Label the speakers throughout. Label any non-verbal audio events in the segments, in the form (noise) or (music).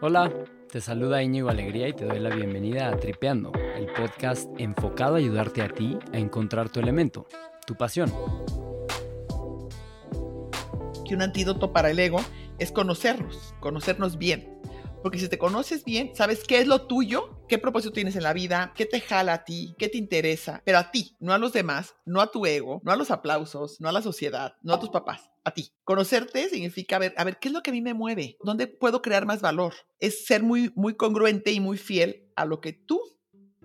Speaker 1: Hola, te saluda Íñigo Alegría y te doy la bienvenida a Tripeando, el podcast enfocado a ayudarte a ti a encontrar tu elemento, tu pasión.
Speaker 2: Que un antídoto para el ego es conocernos, conocernos bien. Porque si te conoces bien, sabes qué es lo tuyo, qué propósito tienes en la vida, qué te jala a ti, qué te interesa, pero a ti, no a los demás, no a tu ego, no a los aplausos, no a la sociedad, no a tus papás, a ti. Conocerte significa ver, a ver, ¿qué es lo que a mí me mueve? ¿Dónde puedo crear más valor? Es ser muy, muy congruente y muy fiel a lo que tú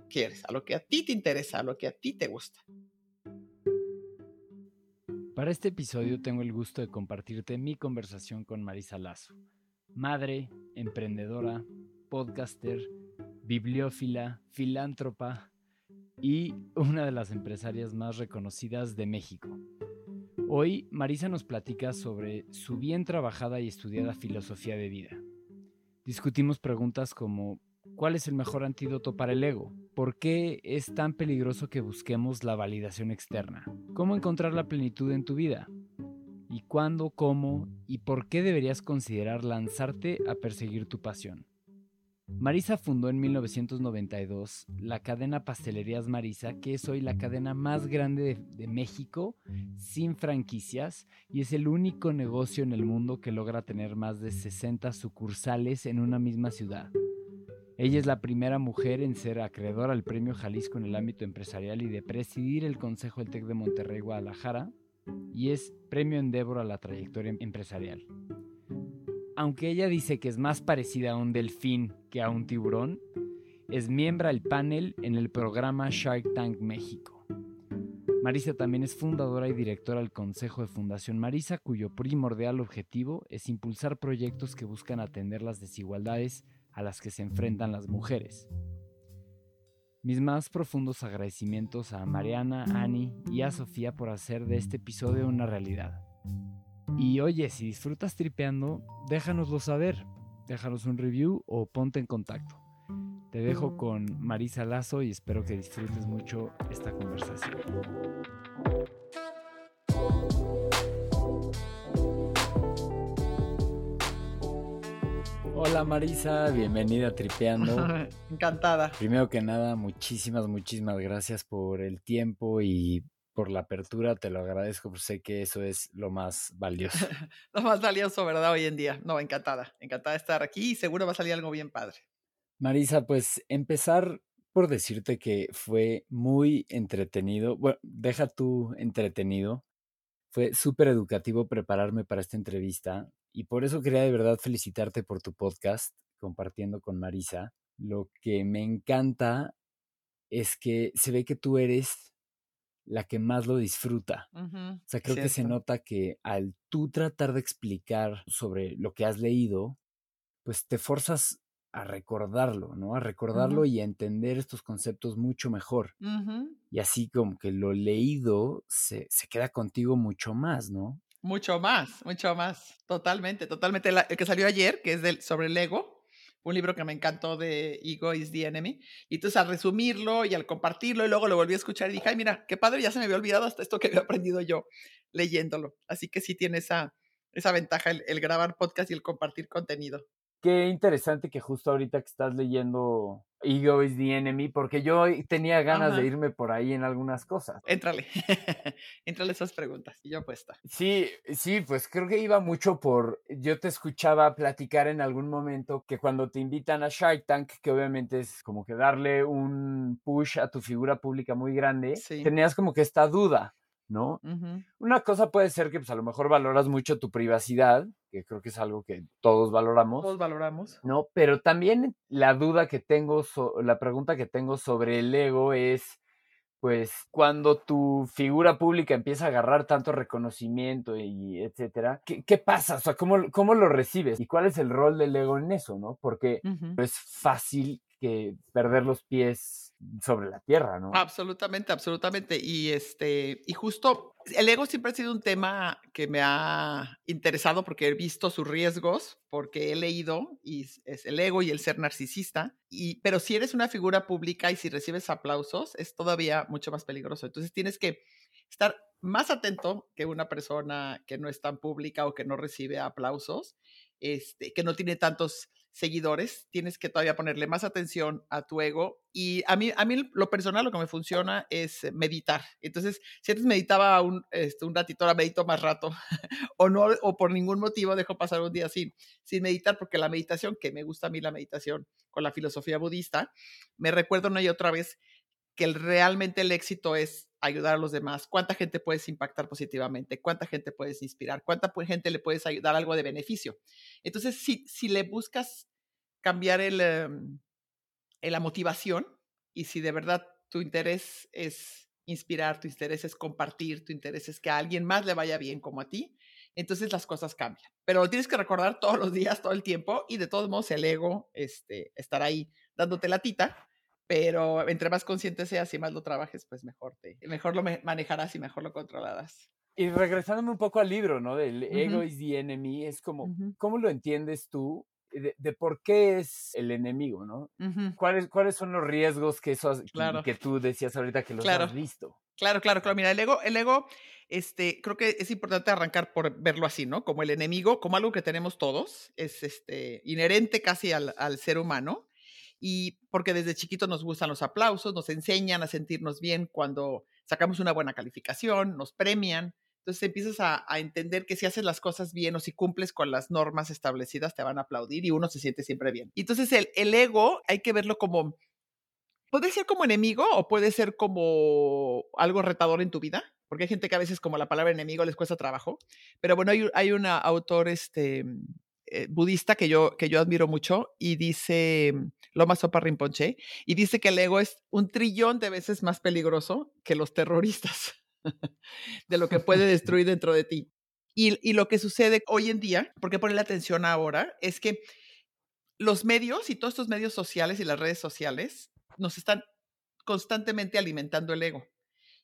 Speaker 2: quieres, a lo que a ti te interesa, a lo que a ti te gusta.
Speaker 1: Para este episodio tengo el gusto de compartirte mi conversación con Marisa Lazo madre, emprendedora, podcaster, bibliófila, filántropa y una de las empresarias más reconocidas de México. Hoy Marisa nos platica sobre su bien trabajada y estudiada filosofía de vida. Discutimos preguntas como ¿cuál es el mejor antídoto para el ego? ¿Por qué es tan peligroso que busquemos la validación externa? ¿Cómo encontrar la plenitud en tu vida? Y cuándo, cómo y por qué deberías considerar lanzarte a perseguir tu pasión. Marisa fundó en 1992 la cadena Pastelerías Marisa, que es hoy la cadena más grande de, México sin franquicias y es el único negocio en el mundo que logra tener más de 60 sucursales en una misma ciudad. Ella es la primera mujer en ser acreedora al Premio Jalisco en el ámbito empresarial y de presidir el Consejo del TEC de Monterrey Guadalajara, y es Premio Endeavor a la trayectoria empresarial. Aunque ella dice que es más parecida a un delfín que a un tiburón, es miembro del panel en el programa Shark Tank México. Marisa también es fundadora y directora del Consejo de Fundación Marisa, cuyo primordial objetivo es impulsar proyectos que buscan atender las desigualdades a las que se enfrentan las mujeres. Mis más profundos agradecimientos a Mariana, Ani y a Sofía por hacer de este episodio una realidad. Y oye, si disfrutas tripeando, déjanoslo saber, déjanos un review o ponte en contacto. Te dejo con Marisa Lazo y espero que disfrutes mucho esta conversación. Hola Marisa, bienvenida a Tripeando. (laughs)
Speaker 2: Encantada.
Speaker 1: Primero que nada, muchísimas, muchísimas gracias por el tiempo y por la apertura. Te lo agradezco, porque sé que eso es lo más valioso. (laughs)
Speaker 2: lo más valioso, ¿verdad? Hoy en día. No, encantada. Encantada de estar aquí y seguro va a salir algo bien padre.
Speaker 1: Marisa, pues empezar por decirte que fue muy entretenido. Bueno, deja tú entretenido. Fue súper educativo prepararme para esta entrevista y por eso quería de verdad felicitarte por tu podcast, compartiendo con Marisa. Lo que me encanta es que se ve que tú eres la que más lo disfruta. O sea, creo que se nota que al tú tratar de explicar sobre lo que has leído, pues te forzas a recordarlo, ¿no? A recordarlo y a entender estos conceptos mucho mejor. Y así como que lo leído se, se, queda contigo mucho más, ¿no?
Speaker 2: Mucho más, mucho más. Totalmente, totalmente. el que salió ayer, que es del, sobre el ego, un libro que me encantó de Ego is the Enemy. Y entonces al resumirlo y al compartirlo y luego lo volví a escuchar y dije, ay, mira, qué padre, ya se me había olvidado hasta esto que había aprendido yo leyéndolo. Así que sí tiene esa, esa ventaja el grabar podcast y el compartir contenido.
Speaker 1: Qué interesante que justo ahorita que estás leyendo Ego is the Enemy, porque yo tenía ganas de irme por ahí en algunas cosas.
Speaker 2: Éntrale, (laughs) éntrale esas preguntas y yo apuesta.
Speaker 1: Sí, sí, pues creo que iba mucho por, yo te escuchaba platicar en algún momento que cuando te invitan a Shark Tank, que obviamente es como que darle un push a tu figura pública muy grande, tenías como que esta duda. ¿No? Una cosa puede ser que pues a lo mejor valoras mucho tu privacidad, que creo que es algo que todos valoramos.
Speaker 2: Todos valoramos.
Speaker 1: No, pero también la duda que tengo, la pregunta que tengo sobre el ego es, pues, cuando tu figura pública empieza a agarrar tanto reconocimiento y etcétera, ¿qué, pasa? O sea, ¿cómo, ¿cómo, lo recibes? ¿Y cuál es el rol del ego en eso, no? Porque es fácil que perder los pies sobre la tierra, ¿no?
Speaker 2: Absolutamente, absolutamente. Y este, y justo el ego siempre ha sido un tema que me ha interesado porque he visto sus riesgos, porque he leído y es el ego y el ser narcisista. Y, pero si eres una figura pública y si recibes aplausos, es todavía mucho más peligroso. Entonces tienes que estar más atento que una persona que no es tan pública o que no recibe aplausos, este, que no tiene tantos seguidores, tienes que todavía ponerle más atención a tu ego. Y a mí, a mí lo personal, lo que me funciona es meditar. Entonces, si antes meditaba un, este, un ratito, ahora medito más rato, (laughs) o no, o por ningún motivo dejo pasar un día sin, sin meditar, porque la meditación, que me gusta a mí la meditación con la filosofía budista, me recuerdo una y otra vez que realmente el éxito es ayudar a los demás, cuánta gente puedes impactar positivamente, cuánta gente puedes inspirar, cuánta gente le puedes ayudar algo de beneficio. Entonces, si, si le buscas cambiar el, em, la motivación y si de verdad tu interés es inspirar, tu interés es compartir, tu interés es que a alguien más le vaya bien como a ti, entonces las cosas cambian. Pero lo tienes que recordar todos los días, todo el tiempo y de todos modos el ego este, estará ahí dándote la tita pero entre más consciente seas y más lo trabajes, pues mejor te, mejor lo manejarás y mejor lo controlarás.
Speaker 1: Y regresándome un poco al libro, ¿no? Del ego is the enemy, es como, ¿cómo lo entiendes tú? De, por qué es el enemigo, ¿no? ¿Cuáles, ¿Cuáles son los riesgos que, eso, claro. que, tú decías ahorita que los has visto?
Speaker 2: Claro, claro, claro. Mira, el ego, el ego, este, creo que es importante arrancar por verlo así, ¿no? Como el enemigo, como algo que tenemos todos, es este, inherente casi al, al ser humano y porque desde chiquito nos gustan los aplausos, nos enseñan a sentirnos bien cuando sacamos una buena calificación, nos premian. Entonces empiezas a, entender que si haces las cosas bien o si cumples con las normas establecidas, te van a aplaudir y uno se siente siempre bien. Entonces el, el ego hay que verlo como, puede ser como enemigo o puede ser como algo retador en tu vida, porque hay gente que a veces como la palabra enemigo les cuesta trabajo. Pero bueno, hay, hay un autor este, eh, budista que yo, que yo admiro mucho y dice, mm, Loma Sopa Rinpoche, y dice que el ego es un trillón de veces más peligroso que los terroristas, (laughs) de lo que puede (laughs) destruir dentro de ti. Y, y lo que sucede hoy en día, porque poner la atención ahora, es que los medios y todos estos medios sociales y las redes sociales nos están constantemente alimentando el ego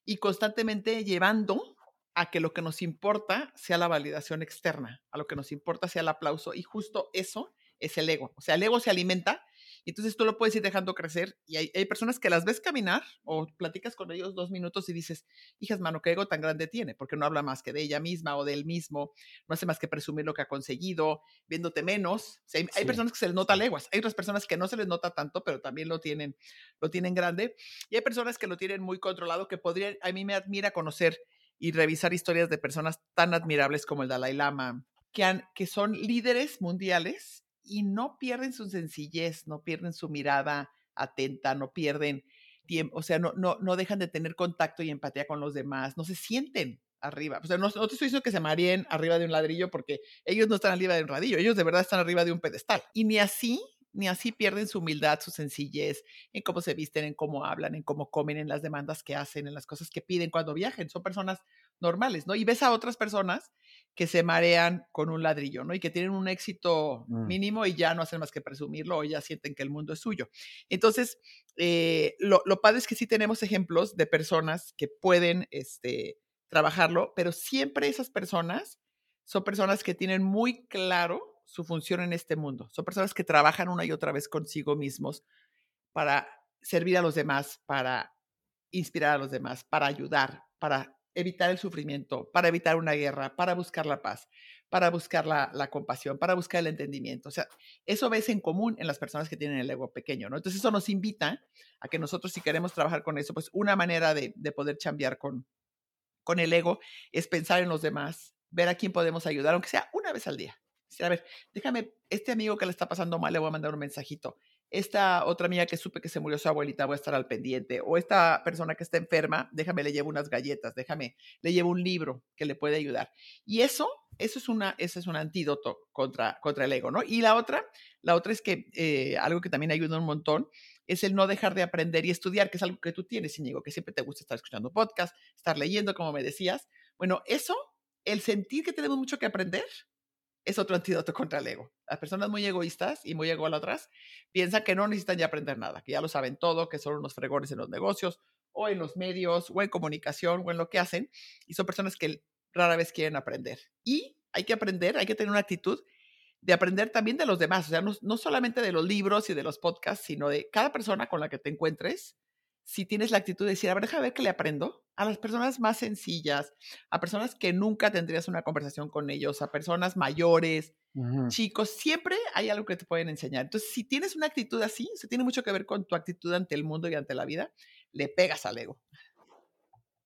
Speaker 2: y constantemente llevando a que lo que nos importa sea la validación externa, a lo que nos importa sea el aplauso y justo eso es el ego. O sea, el ego se alimenta y entonces tú lo puedes ir dejando crecer y hay, personas que las ves caminar o platicas con ellos dos minutos y dices, hijas, mano, qué ego tan grande tiene, porque no habla más que de ella misma o de él mismo, no hace más que presumir lo que ha conseguido, viéndote menos. hay, personas que se les nota leguas, hay otras personas que no se les nota tanto, pero también lo tienen, lo tienen grande y hay personas que lo tienen muy controlado, que podrían, a mí me admira conocer y revisar historias de personas tan admirables como el Dalai Lama, que, han, que son líderes mundiales y no pierden su sencillez, no pierden su mirada atenta, no pierden tiempo, o sea, no, no, no dejan de tener contacto y empatía con los demás, no se sienten arriba. O sea, no, no te estoy diciendo que se mareen arriba de un ladrillo porque ellos no están arriba de un ladrillo, ellos de verdad están arriba de un pedestal. Y ni así ni así pierden su humildad, su sencillez, en cómo se visten, en cómo hablan, en cómo comen, en las demandas que hacen, en las cosas que piden cuando viajen. Son personas normales, ¿no? Y ves a otras personas que se marean con un ladrillo, ¿no? Y que tienen un éxito mm. mínimo y ya no hacen más que presumirlo o ya sienten que el mundo es suyo. Entonces, eh, lo, lo padre es que sí tenemos ejemplos de personas que pueden este, trabajarlo, pero siempre esas personas son personas que tienen muy claro su función en este mundo. Son personas que trabajan una y otra vez consigo mismos para servir a los demás, para inspirar a los demás, para ayudar, para evitar el sufrimiento, para evitar una guerra, para buscar la paz, para buscar la, compasión, para buscar el entendimiento. O sea, eso ves en común en las personas que tienen el ego pequeño, ¿no? Entonces eso nos invita a que nosotros si queremos trabajar con eso, pues una manera de, poder cambiar con, con el ego es pensar en los demás, ver a quién podemos ayudar, aunque sea una vez al día a ver, déjame, este amigo que le está pasando mal, le voy a mandar un mensajito. Esta otra amiga que supe que se murió su abuelita, voy a estar al pendiente. O esta persona que está enferma, déjame, le llevo unas galletas, déjame, le llevo un libro que le puede ayudar. Y eso, eso es, una, eso es un antídoto contra, contra el ego, ¿no? Y la otra, la otra es que eh, algo que también ayuda un montón es el no dejar de aprender y estudiar, que es algo que tú tienes, Íñigo, que siempre te gusta estar escuchando podcast, estar leyendo, como me decías. Bueno, eso, el sentir que tenemos mucho que aprender, es otro antídoto contra el ego. Las personas muy egoístas y muy ególatras piensan que no necesitan ya aprender nada, que ya lo saben todo, que son unos fregones en los negocios o en los medios o en comunicación o en lo que hacen y son personas que rara vez quieren aprender. Y hay que aprender, hay que tener una actitud de aprender también de los demás, o sea, no, no solamente de los libros y de los podcasts, sino de cada persona con la que te encuentres, si tienes la actitud de decir, a ver, déjame ver qué le aprendo a las personas más sencillas, a personas que nunca tendrías una conversación con ellos, a personas mayores, chicos, siempre hay algo que te pueden enseñar. Entonces, si tienes una actitud así, se tiene mucho que ver con tu actitud ante el mundo y ante la vida, le pegas al ego.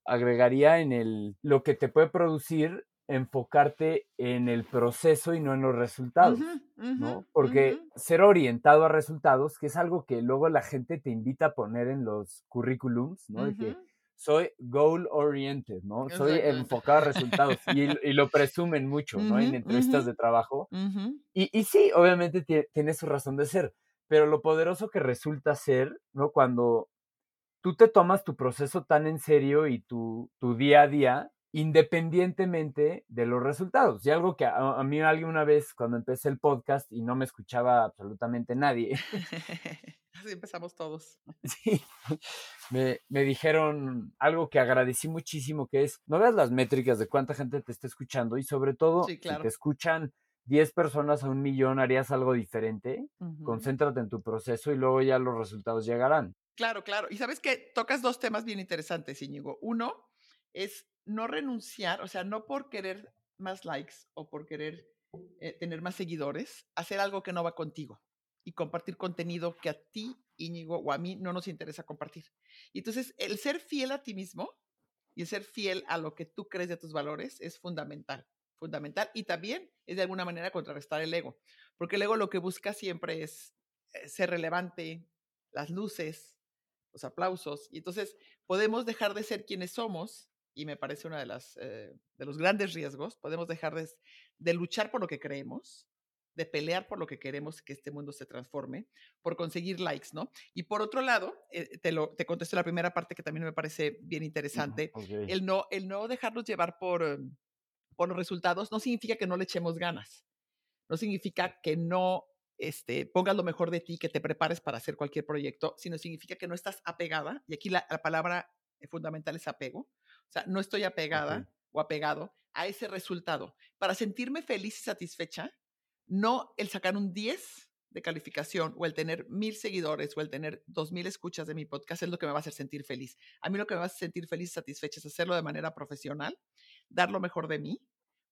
Speaker 1: Agregaría en el lo que te puede producir enfocarte en el proceso y no en los resultados, ¿no? Porque ser orientado a resultados, que es algo que luego la gente te invita a poner en los currículums, ¿no? De que soy goal oriented, ¿no? Soy enfocado a resultados y, lo presumen mucho, ¿no? En entrevistas de trabajo. y, y, sí, obviamente tiene su razón de ser, pero lo poderoso que resulta ser, ¿no? Cuando tú te tomas tu proceso tan en serio y tu, tu día a día, independientemente de los resultados. Y algo que a, mí alguien una vez, cuando empecé el podcast y no me escuchaba absolutamente nadie. (laughs)
Speaker 2: Así empezamos todos. (laughs)
Speaker 1: Sí, me, me, dijeron algo que agradecí muchísimo, que es, no veas las métricas de cuánta gente te está escuchando y sobre todo, si te escuchan 10 personas a un millón, harías algo diferente. Concéntrate en tu proceso y luego ya los resultados llegarán.
Speaker 2: Claro, claro. Y sabes que tocas dos temas bien interesantes, Íñigo. Uno es no renunciar, o sea, no por querer más likes o por querer eh, tener más seguidores, hacer algo que no va contigo y compartir contenido que a ti, Íñigo, o a mí no nos interesa compartir. Y entonces, el ser fiel a ti mismo y el ser fiel a lo que tú crees de tus valores es fundamental, fundamental. Y también es de alguna manera contrarrestar el ego, porque el ego lo que busca siempre es eh, ser relevante, las luces, los aplausos. Y entonces podemos dejar de ser quienes somos y me parece uno de, las, eh, de los grandes riesgos, podemos dejar de, de, luchar por lo que creemos, de pelear por lo que queremos que este mundo se transforme, por conseguir likes, ¿no? Y por otro lado, eh, te, lo, te contesto la primera parte que también me parece bien interesante, el, no, el no dejarnos llevar por, em, por los resultados no significa que no le echemos ganas, no significa que no este, pongas lo mejor de ti, que te prepares para hacer cualquier proyecto, sino significa que no estás apegada, y aquí la, la palabra fundamental es apego, o sea, no estoy apegada o apegado a ese resultado. Para sentirme feliz y satisfecha, no el sacar un 10 de calificación o el tener mil seguidores o el tener dos mil escuchas de mi podcast es lo que me va a hacer sentir feliz. A mí lo que me va a hacer sentir feliz y satisfecha es hacerlo de manera profesional, dar lo mejor de mí,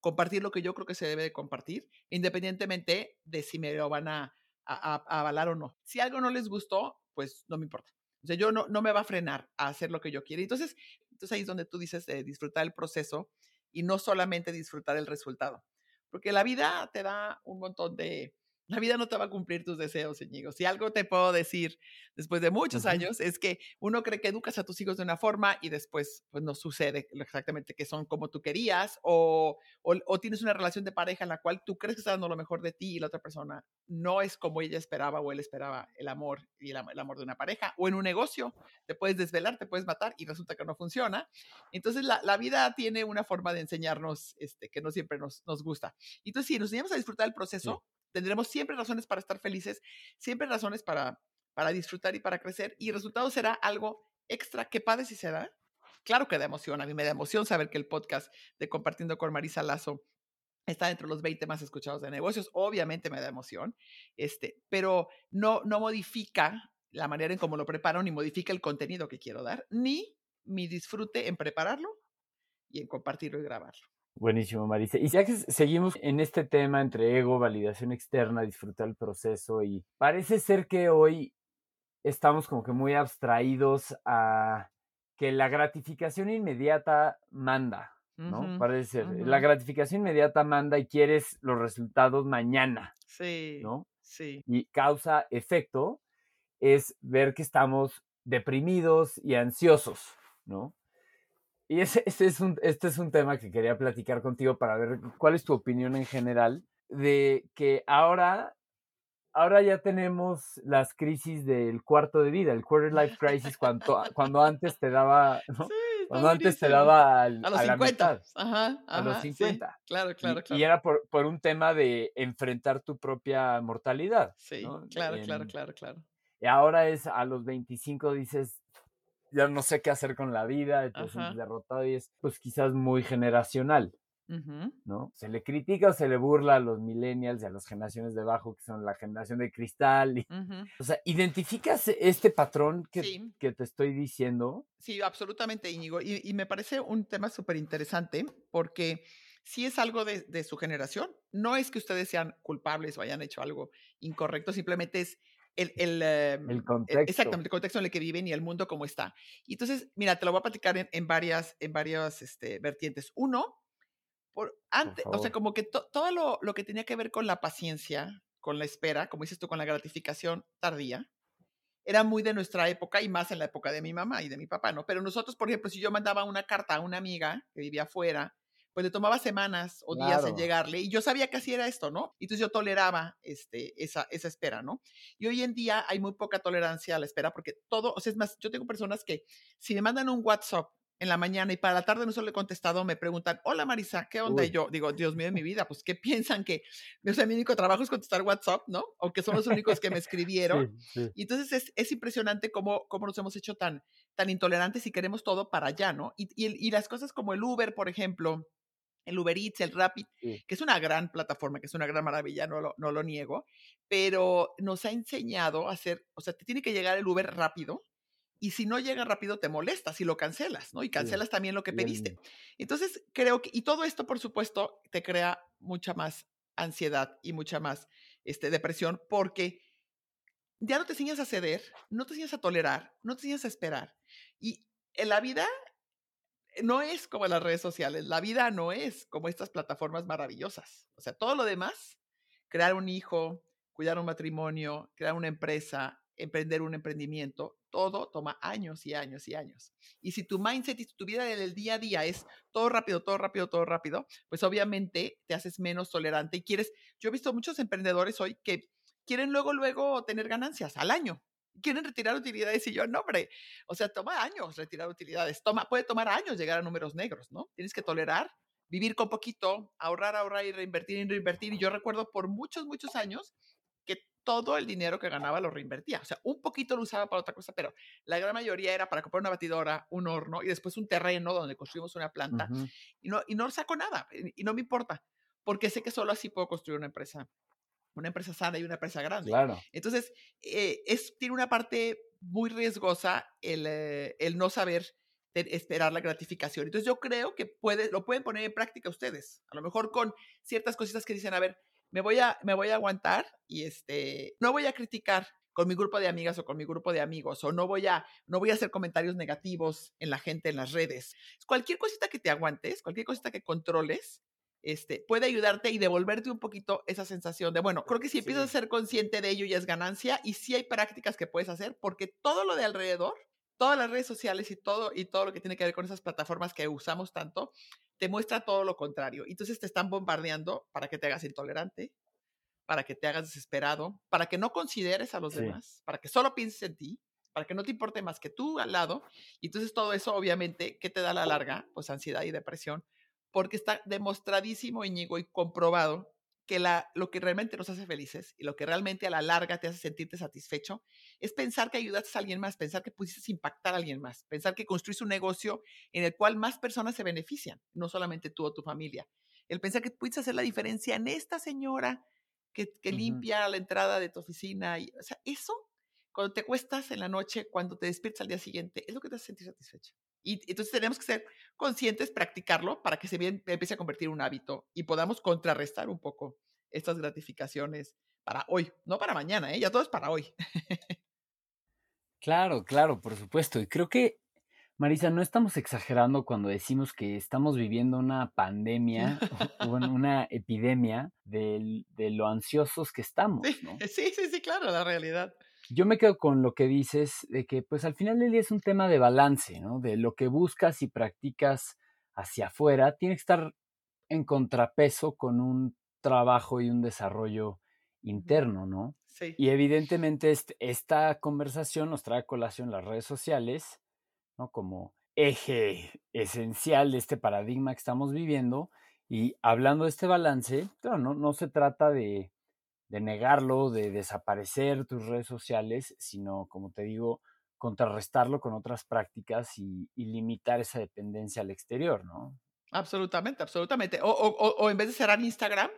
Speaker 2: compartir lo que yo creo que se debe de compartir, independientemente de si me lo van a, a, a avalar o no. Si algo no les gustó, pues no me importa. O sea, yo no, no me va a frenar a hacer lo que yo quiero. Entonces, entonces ahí es donde tú dices de disfrutar el proceso y no solamente disfrutar el resultado. Porque la vida te da un montón de, la vida no te va a cumplir tus deseos, Íñigo. Si algo te puedo decir después de muchos años es que uno cree que educas a tus hijos de una forma y después pues no sucede exactamente que son como tú querías o, o, tienes una relación de pareja en la cual tú crees que está dando lo mejor de ti y la otra persona no es como ella esperaba o él esperaba el amor y el, amor de una pareja o en un negocio te puedes desvelar, te puedes matar y resulta que no funciona. Entonces la, la vida tiene una forma de enseñarnos este, que no siempre nos, nos gusta. Entonces si nos enseñamos a disfrutar el proceso, tendremos siempre razones para estar felices, siempre razones para, para disfrutar y para crecer, y el resultado será algo extra que padre si se da. Claro que da emoción, a mí me da emoción saber que el podcast de Compartiendo con Marisa Lazo está entre los 20 más escuchados de negocios, obviamente me da emoción, este, pero no, no modifica la manera en cómo lo preparo, ni modifica el contenido que quiero dar, ni mi disfrute en prepararlo y en compartirlo y grabarlo.
Speaker 1: Buenísimo, Marisa. Y ya que seguimos en este tema entre ego, validación externa, disfrutar el proceso, y parece ser que hoy estamos como que muy abstraídos a que la gratificación inmediata manda, ¿no? Parece ser. La gratificación inmediata manda y quieres los resultados mañana.
Speaker 2: Sí.
Speaker 1: ¿No?
Speaker 2: Sí.
Speaker 1: Y causa efecto es ver que estamos deprimidos y ansiosos, ¿no? Y ese, es un, este es un tema que quería platicar contigo para ver cuál es tu opinión en general de que ahora, ahora ya tenemos las crisis del cuarto de vida, el quarter life crisis, cuando, cuando antes te daba, (laughs) cuando antes te daba a los 50.
Speaker 2: ajá,
Speaker 1: a los 50.
Speaker 2: claro, claro, claro.
Speaker 1: Y, era por, por, un tema de enfrentar tu propia mortalidad.
Speaker 2: Sí, claro, claro, claro, claro.
Speaker 1: Y ahora es a los 25 dices, ya no sé qué hacer con la vida, te sientes derrotado y es pues quizás muy generacional. ¿no? Se le critica o se le burla a los millennials y a las generaciones de abajo, que son la generación de cristal. Y, O sea, ¿identificas este patrón que, que, te estoy diciendo?
Speaker 2: Sí, absolutamente, Íñigo. Y, y me parece un tema súper interesante porque sí es algo de, de, su generación. No es que ustedes sean culpables o hayan hecho algo incorrecto, simplemente es el, el,
Speaker 1: em, el contexto.
Speaker 2: Exactamente, el contexto en el que viven y el mundo como está. Y entonces, mira, te lo voy a platicar en, en varias, en varias este, vertientes. Uno, por antes, o sea, como que todo lo, lo, que tenía que ver con la paciencia, con la espera, como dices tú, con la gratificación tardía, era muy de nuestra época y más en la época de mi mamá y de mi papá, ¿no? Pero nosotros, por ejemplo, si yo mandaba una carta a una amiga que vivía afuera, pues le tomaba semanas o días en llegarle y yo sabía que así era esto, ¿no? Entonces yo toleraba este, esa, esa espera, ¿no? Y hoy en día hay muy poca tolerancia a la espera porque todo, o sea, es más, yo tengo personas que si me mandan un WhatsApp en la mañana y para la tarde no solo he contestado, me preguntan, hola Marisa, ¿qué onda? Y yo digo, Dios mío de mi vida, pues ¿qué piensan que, o sea, mi único trabajo es contestar WhatsApp, ¿no? O que son los únicos que me (laughs) escribieron. Y entonces es, es, impresionante cómo, cómo nos hemos hecho tan, tan intolerantes y queremos todo para allá, ¿no? Y, y, y las cosas como el Uber, por ejemplo, el Uber Eats, el Rapid, que es una gran plataforma, que es una gran maravilla, no lo, no lo niego, pero nos ha enseñado a hacer, o sea, te tiene que llegar el Uber rápido y si no llega rápido te molestas y lo cancelas, ¿no? Y cancelas también lo que pediste. Entonces, creo que, y todo esto, por supuesto, te crea mucha más ansiedad y mucha más este, depresión porque ya no te enseñas a ceder, no te enseñas a tolerar, no te enseñas a esperar. Y en la vida no es como las redes sociales, la vida no es como estas plataformas maravillosas. O sea, todo lo demás, crear un hijo, cuidar un matrimonio, crear una empresa, emprender un emprendimiento, todo toma años y años y años. Y si tu mindset y tu vida del día a día es todo rápido, todo rápido, todo rápido, pues obviamente te haces menos tolerante y quieres, yo he visto muchos emprendedores hoy que quieren luego, luego tener ganancias al año. Quieren retirar utilidades y yo, no, hombre, o sea, toma años retirar utilidades, toma, puede tomar años llegar a números negros, ¿no? Tienes que tolerar, vivir con poquito, ahorrar, ahorrar y reinvertir y reinvertir. Y yo recuerdo por muchos, muchos años todo el dinero que ganaba lo reinvertía. O sea, un poquito lo usaba para otra cosa, pero la gran mayoría era para comprar una batidora, un horno y después un terreno donde construimos una planta. y, no, y no saco nada y no me importa, porque sé que solo así puedo construir una empresa, una empresa sana y una empresa grande.
Speaker 1: Claro.
Speaker 2: Entonces, eh, es, tiene una parte muy riesgosa el, eh, el no saber esperar la gratificación. Entonces yo creo que puede, lo pueden poner en práctica ustedes, a lo mejor con ciertas cositas que dicen, a ver, me voy a, me voy a aguantar y este, no voy a criticar con mi grupo de amigas o con mi grupo de amigos, o no voy a, no voy a hacer comentarios negativos en la gente en las redes. Cualquier cosita que te aguantes, cualquier cosita que controles, este, puede ayudarte y devolverte un poquito esa sensación de, bueno, creo que si empiezas a ser consciente de ello ya es ganancia y sí hay prácticas que puedes hacer porque todo lo de alrededor, todas las redes sociales y todo, y todo lo que tiene que ver con esas plataformas que usamos tanto, te muestra todo lo contrario. Entonces te están bombardeando para que te hagas intolerante, para que te hagas desesperado, para que no consideres a los demás, para que solo pienses en ti, para que no te importe más que tú al lado. Y entonces todo eso, obviamente, ¿qué te da a la larga? Pues ansiedad y depresión, porque está demostradísimo, Íñigo, y comprobado que la, lo que realmente nos hace felices y lo que realmente a la larga te hace sentirte satisfecho es pensar que ayudaste a alguien más, pensar que pudiste impactar a alguien más, pensar que construiste un negocio en el cual más personas se benefician, no solamente tú o tu familia. El pensar que pudiste hacer la diferencia en esta señora que, que limpia la entrada de tu oficina. Y, o sea, eso, cuando te cuestas en la noche, cuando te despiertas al día siguiente, es lo que te hace sentir satisfecho. Y entonces tenemos que ser conscientes, practicarlo para que se bien, empiece a convertir en un hábito y podamos contrarrestar un poco estas gratificaciones para hoy, no para mañana, ¿eh? ya todo es para hoy. (laughs)
Speaker 1: claro, claro, por supuesto. Y creo que, Marisa, no estamos exagerando cuando decimos que estamos viviendo una pandemia (laughs) o una epidemia de, de, lo ansiosos que estamos. ¿no?
Speaker 2: Sí, sí, sí, claro, la realidad
Speaker 1: yo me quedo con lo que dices de que pues al final del día es un tema de balance, ¿no? De lo que buscas y practicas hacia afuera tiene que estar en contrapeso con un trabajo y un desarrollo interno, ¿no?
Speaker 2: Sí.
Speaker 1: Y evidentemente esta conversación nos trae a colación las redes sociales, ¿no? Como eje esencial de este paradigma que estamos viviendo. Y hablando de este balance, claro, no, no se trata de, de negarlo, de desaparecer tus redes sociales, sino, como te digo, contrarrestarlo con otras prácticas y, limitar esa dependencia al exterior, ¿no?
Speaker 2: Absolutamente, absolutamente. O, o, o en vez de cerrar Instagram,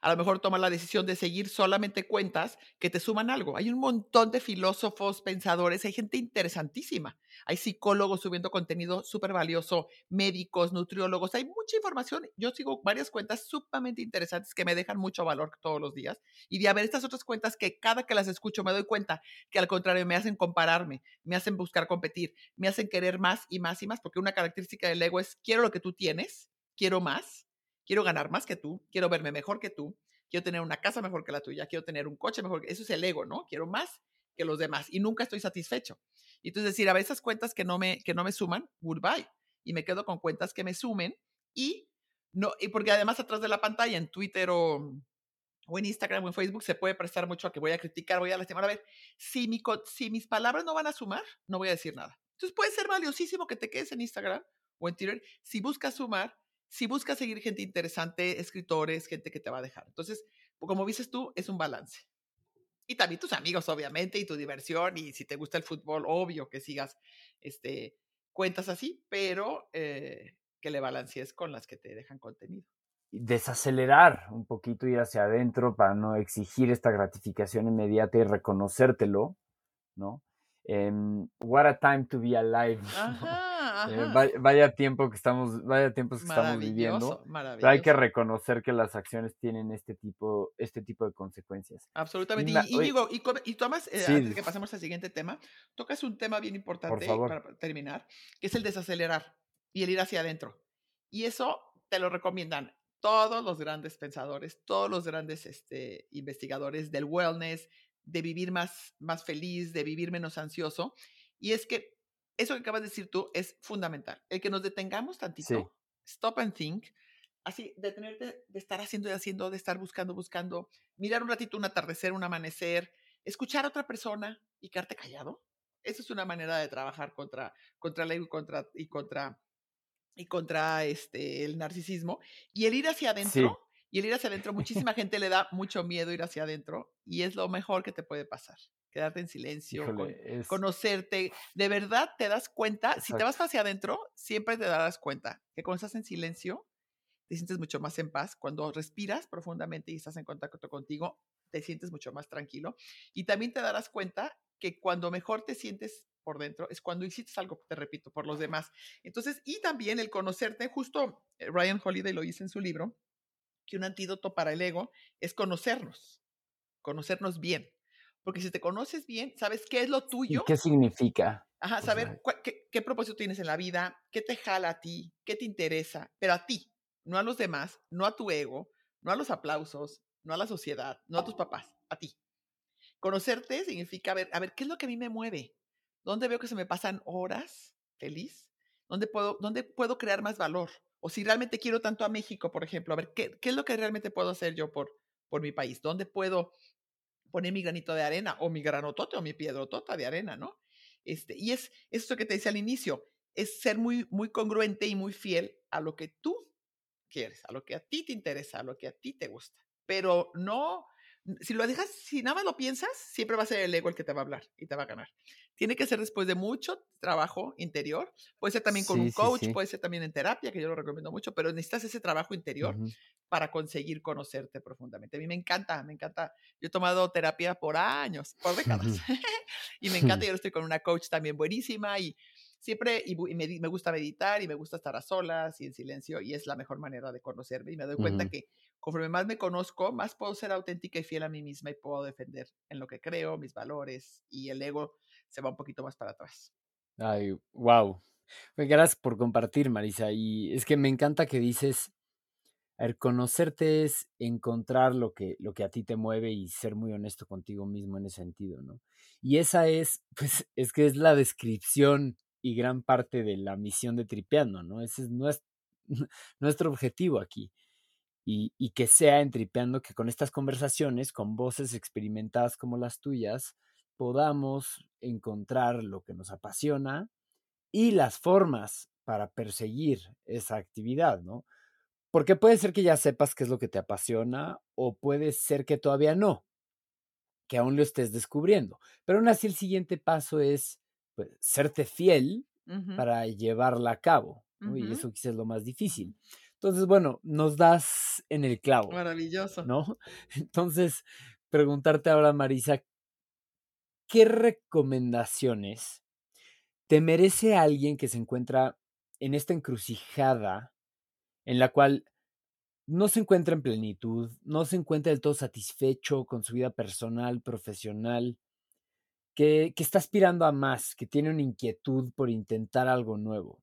Speaker 2: a lo mejor toma la decisión de seguir solamente cuentas que te suman algo. Hay un montón de filósofos, pensadores, hay gente interesantísima. Hay psicólogos subiendo contenido súper valioso, médicos, nutriólogos, hay mucha información. Yo sigo varias cuentas sumamente interesantes que me dejan mucho valor todos los días. Y de haber estas otras cuentas que cada que las escucho me doy cuenta que al contrario me hacen compararme, me hacen buscar competir, me hacen querer más y más y más, porque una característica del ego es quiero lo que tú tienes, quiero más quiero ganar más que tú, quiero verme mejor que tú, quiero tener una casa mejor que la tuya, quiero tener un coche mejor. Que... Eso es el ego, ¿no? Quiero más que los demás y nunca estoy satisfecho. Y entonces decir, a veces cuentas que no me, que no me suman, goodbye. Y me quedo con cuentas que me sumen y no, y porque además atrás de la pantalla, en Twitter o, o en Instagram o en Facebook, se puede prestar mucho a que voy a criticar, voy a lastimar. A ver, si, mi, si mis palabras no van a sumar, no voy a decir nada. Entonces puede ser valiosísimo que te quedes en Instagram o en Twitter si buscas sumar si buscas seguir gente interesante, escritores, gente que te va a dejar. Entonces, como dices tú, es un balance. Y también tus amigos, obviamente, y tu diversión, y si te gusta el fútbol, obvio que sigas este, cuentas así, pero eh, que le balancees con las que te dejan contenido.
Speaker 1: Desacelerar un poquito, ir hacia adentro para no exigir esta gratificación inmediata y reconocértelo, ¿no? Um, what a time to be alive. (laughs) Eh, vaya, tiempo que estamos, vaya tiempos que estamos viviendo. Pero hay que reconocer que las acciones tienen este tipo, este tipo de consecuencias.
Speaker 2: Absolutamente. Y, digo, y, y Tomás, eh, antes de que pasemos al siguiente tema, tocas un tema bien importante para terminar, que es el desacelerar y el ir hacia adentro. Y eso te lo recomiendan todos los grandes pensadores, todos los grandes este, investigadores del wellness, de vivir más, más feliz, de vivir menos ansioso. Y es que eso que acabas de decir tú es fundamental. El que nos detengamos tantito, stop and think, así, detenerte de estar haciendo y haciendo, de estar buscando, buscando, mirar un ratito un atardecer, un amanecer, escuchar a otra persona y quedarte callado. Esa es una manera de trabajar contra, contra el ego y contra, y contra, y contra este, el narcisismo. Y el ir hacia adentro y el ir hacia adentro, muchísima gente le da mucho miedo ir hacia adentro y es lo mejor que te puede pasar. Quedarte en silencio, conocerte. De verdad te das cuenta, si te vas hacia adentro, siempre te darás cuenta que cuando estás en silencio, te sientes mucho más en paz. Cuando respiras profundamente y estás en contacto contigo, te sientes mucho más tranquilo. Y también te darás cuenta que cuando mejor te sientes por dentro es cuando hiciste algo, te repito, por los demás. Entonces, y también el conocerte, justo eh, Ryan Holiday lo dice en su libro, que un antídoto para el ego es conocernos, conocernos bien. Porque si te conoces bien, sabes qué es lo tuyo.
Speaker 1: ¿Qué significa?
Speaker 2: Ajá, saber qué, propósito tienes en la vida, qué te jala a ti, qué te interesa, pero a ti, no a los demás, no a tu ego, no a los aplausos, no a la sociedad, no a tus papás, a ti. Conocerte significa ver, a ver, ¿qué es lo que a mí me mueve? ¿Dónde veo que se me pasan horas feliz? ¿Dónde puedo, dónde puedo crear más valor? O si realmente quiero tanto a México, por ejemplo, a ver, ¿qué, qué es lo que realmente puedo hacer yo por, por mi país? ¿Dónde puedo poner mi granito de arena o mi granotote o mi piedrotota de arena, ¿no? Este, y es eso que te decía al inicio, es ser muy, muy congruente y muy fiel a lo que tú quieres, a lo que a ti te interesa, a lo que a ti te gusta. Pero no, si lo dejas, si nada lo piensas, siempre va a ser el ego el que te va a hablar y te va a ganar. Tiene que ser después de mucho trabajo interior. Puede ser también con un coach, puede ser también en terapia, que yo lo recomiendo mucho, pero necesitas ese trabajo interior para conseguir conocerte profundamente. A mí me encanta, me encanta. Yo he tomado terapia por años, por décadas. (laughs) y me encanta, (laughs) yo estoy con una coach también buenísima y siempre y, me, gusta meditar y me gusta estar a solas y en silencio y es la mejor manera de conocerme y me doy cuenta que conforme más me conozco, más puedo ser auténtica y fiel a mí misma y puedo defender en lo que creo, mis valores y el ego se va un poquito más para atrás.
Speaker 1: Ay, wow. Gracias por compartir, Marisa. Y es que me encanta que dices, a ver, conocerte es encontrar lo que, lo que a ti te mueve y ser muy honesto contigo mismo en ese sentido, ¿no? Y esa es, (laughs) pues, es que es la descripción y gran parte de la misión de Tripeando, ¿no? Ese es nuestro, nuestro objetivo aquí. Y, y, que sea en Tripeando que con estas conversaciones, con voces experimentadas como las tuyas, podamos encontrar lo que nos apasiona y las formas para perseguir esa actividad, ¿no? Porque puede ser que ya sepas qué es lo que te apasiona o puede ser que todavía no, que aún lo estés descubriendo. Pero aún así el siguiente paso es pues, serte fiel para llevarla a cabo. Y eso quizás es lo más difícil. Entonces, bueno, nos das en el clavo.
Speaker 2: Maravilloso.
Speaker 1: ¿No? (laughs) Entonces, preguntarte ahora, Marisa, ¿qué recomendaciones te merece alguien que se encuentra en esta encrucijada en la cual no se encuentra en plenitud, no se encuentra del todo satisfecho con su vida personal, profesional, que, está aspirando a más, que tiene una inquietud por intentar algo nuevo.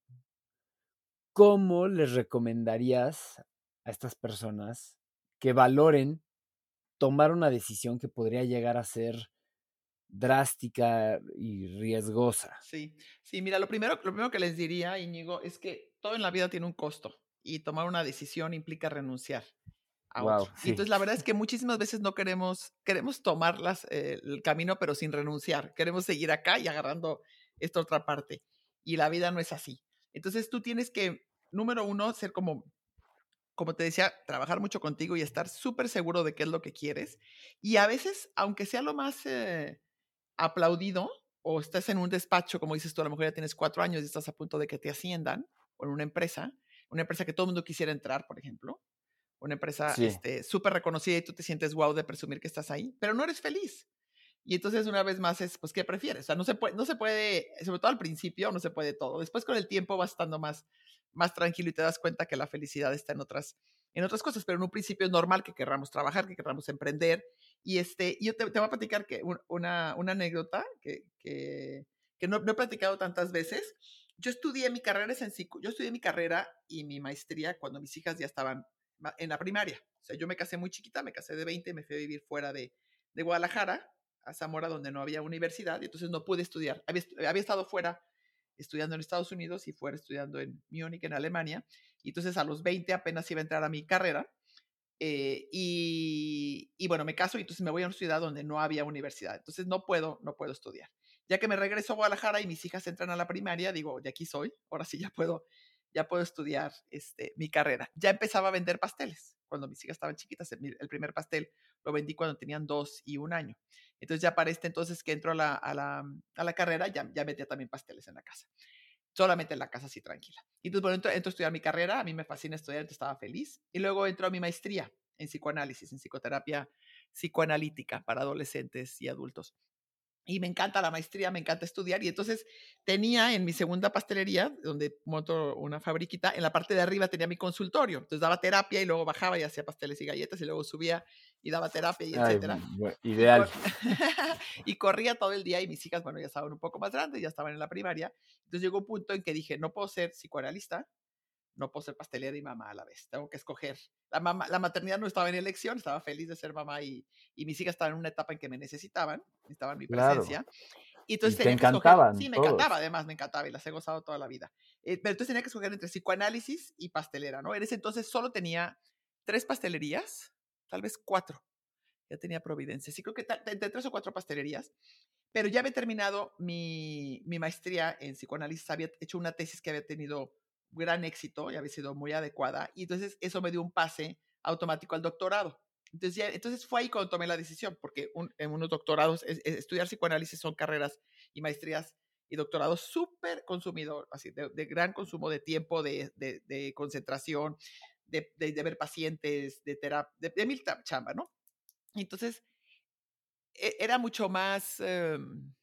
Speaker 1: ¿Cómo les recomendarías a estas personas que valoren tomar una decisión que podría llegar a ser drástica y riesgosa?
Speaker 2: Sí, sí, mira, lo primero, lo primero que les diría, Íñigo, es que todo en la vida tiene un costo y tomar una decisión implica renunciar a otro. entonces la verdad es (laughs) que muchísimas veces no queremos, queremos tomar las, eh, el camino pero sin renunciar. Queremos seguir acá y agarrando esta otra parte. Y la vida no es así. Entonces tú tienes que, número uno, ser como, como te decía, trabajar mucho contigo y estar súper seguro de qué es lo que quieres. Y a veces, aunque sea lo más eh, aplaudido, o estás en un despacho, como dices tú, a lo mejor ya tienes cuatro años y estás a punto de que te asciendan, o en una empresa, una empresa que todo el mundo quisiera entrar, por ejemplo, una empresa este, súper reconocida y tú te sientes wow de presumir que estás ahí, pero no eres feliz. Y entonces una vez más es, pues, ¿qué prefieres? O sea, no se puede, no se puede, sobre todo al principio, no se puede todo. Después con el tiempo vas estando más, más tranquilo y te das cuenta que la felicidad está en otras, en otras cosas, pero en un principio es normal que querramos trabajar, que querramos emprender. Y este, yo te, te voy a platicar que una, una anécdota que, que, que no, no, he platicado tantas veces, yo estudié mi carrera yo estudié mi carrera y mi maestría cuando mis hijas ya estaban en la primaria. O sea, yo me casé muy chiquita, me casé de 20, me fui a vivir fuera de, de Guadalajara, a Zamora, donde no había universidad, y entonces no pude estudiar. Había, había, estado fuera estudiando en Estados Unidos y fuera estudiando en Múnich, en Alemania, y entonces a los 20 apenas iba a entrar a mi carrera, eh, y, y, bueno, me caso y entonces me voy a una ciudad donde no había universidad, entonces no puedo, no puedo estudiar. Ya que me regreso a Guadalajara y mis hijas entran a la primaria, digo, de aquí soy, ahora sí ya puedo, ya puedo estudiar este, mi carrera. Ya empezaba a vender pasteles cuando mis hijas estaban chiquitas. El primer pastel lo vendí cuando tenían dos y un año. Entonces ya para este entonces que entro a la, a la, a la carrera, ya, ya metía también pasteles en la casa. Solamente en la casa así tranquila. Y entonces, bueno, entro, entro a estudiar mi carrera, a mí me fascina estudiar, entonces estaba feliz. Y luego entro a mi maestría en psicoanálisis, en psicoterapia psicoanalítica para adolescentes y adultos y me encanta la maestría, me encanta estudiar. Y entonces tenía en mi segunda pastelería, donde monto una fabriquita, en la parte de arriba tenía mi consultorio. Entonces daba terapia y luego bajaba y hacía pasteles y galletas y luego subía y daba terapia y etcétera.
Speaker 1: ideal. (laughs)
Speaker 2: Y, corría todo el día y mis hijas, bueno, ya estaban un poco más grandes, ya estaban en la primaria. Entonces llegó un punto en que dije, no puedo ser psicoanalista, no puedo ser pastelera y mamá a la vez, tengo que escoger. La, mamá, la maternidad no estaba en elección, estaba feliz de ser mamá y, y mis hijas estaban en una etapa en que me necesitaban, necesitaban mi presencia. Y entonces
Speaker 1: te encantaban.
Speaker 2: Sí, me encantaba, además me encantaba y las he gozado toda la vida. Eh, pero entonces tenía que escoger entre psicoanálisis y pastelera, ¿no? En ese entonces solo tenía tres pastelerías, tal vez cuatro. Ya tenía Providencia. Sí, creo que entre tres o cuatro pastelerías. Pero ya había terminado mi, mi maestría en psicoanálisis, había hecho una tesis que había tenido gran éxito y había sido muy adecuada. Y entonces eso me dio un pase automático al doctorado. Entonces, entonces fue ahí cuando tomé la decisión, porque en unos doctorados, estudiar psicoanálisis son carreras y maestrías y doctorados súper consumidor, así, de, gran consumo de tiempo, de, concentración, de, ver pacientes, de terapia, de, mil chamba, ¿no? Entonces, e, era mucho más em,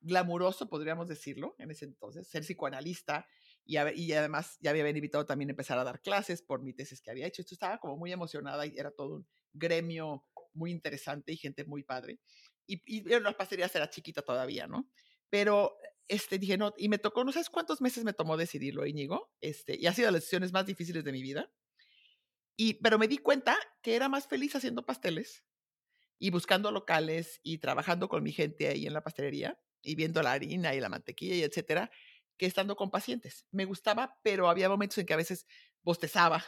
Speaker 2: glamuroso, podríamos decirlo, en ese entonces, ser psicoanalista y, además ya había invitado también a empezar a dar clases por mi tesis que había hecho. Esto estaba como muy emocionada y era todo un gremio muy interesante y gente muy padre. Y, y las pastelerías era chiquita todavía, ¿no? Pero este, dije, no, y me tocó, no sabes cuántos meses me tomó decidirlo, Íñigo, este, y ha sido de las decisiones más difíciles de mi vida. Y, pero me di cuenta que era más feliz haciendo pasteles y buscando locales y trabajando con mi gente ahí en la pastelería y viendo la harina y la mantequilla y etcétera, que estando con pacientes. Me gustaba, pero había momentos en que a veces bostezaba,